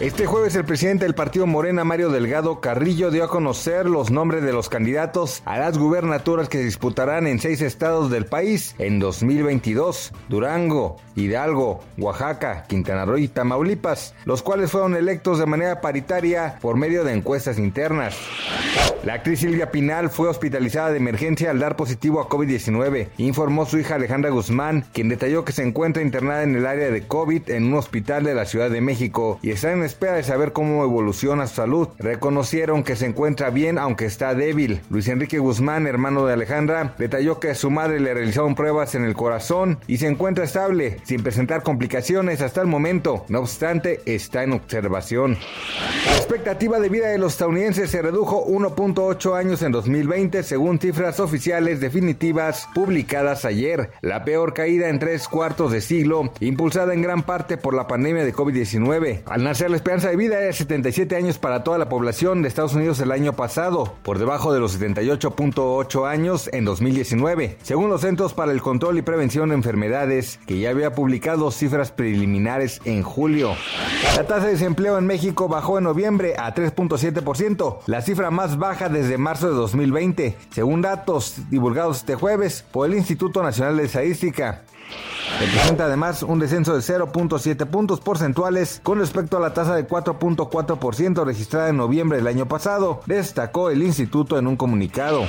Este jueves el presidente del partido Morena, Mario Delgado Carrillo, dio a conocer los nombres de los candidatos a las gubernaturas que se disputarán en seis estados del país en 2022, Durango, Hidalgo, Oaxaca, Quintana Roo y Tamaulipas, los cuales fueron electos de manera paritaria por medio de encuestas internas. La actriz Silvia Pinal fue hospitalizada de emergencia al dar positivo a COVID-19, informó su hija Alejandra Guzmán, quien detalló que se encuentra internada en el área de COVID en un hospital de la Ciudad de México y está en espera de saber cómo evoluciona su salud. Reconocieron que se encuentra bien aunque está débil. Luis Enrique Guzmán, hermano de Alejandra, detalló que su madre le realizaron pruebas en el corazón y se encuentra estable, sin presentar complicaciones hasta el momento. No obstante, está en observación. La expectativa de vida de los estadounidenses se redujo 1.8 años en 2020 según cifras oficiales definitivas publicadas ayer. La peor caída en tres cuartos de siglo, impulsada en gran parte por la pandemia de COVID-19. Al nacer la esperanza de vida era 77 años para toda la población de Estados Unidos el año pasado, por debajo de los 78.8 años en 2019, según los Centros para el Control y Prevención de Enfermedades, que ya había publicado cifras preliminares en julio. La tasa de desempleo en México bajó en noviembre a 3.7%, la cifra más baja desde marzo de 2020, según datos divulgados este jueves por el Instituto Nacional de Estadística. Representa además un descenso de 0.7 puntos porcentuales con respecto a la tasa de 4.4% registrada en noviembre del año pasado, destacó el instituto en un comunicado.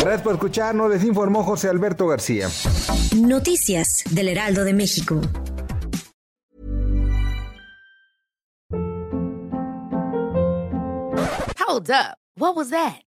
Gracias por escucharnos, les informó José Alberto García. Noticias del Heraldo de México. Hold up. What was that?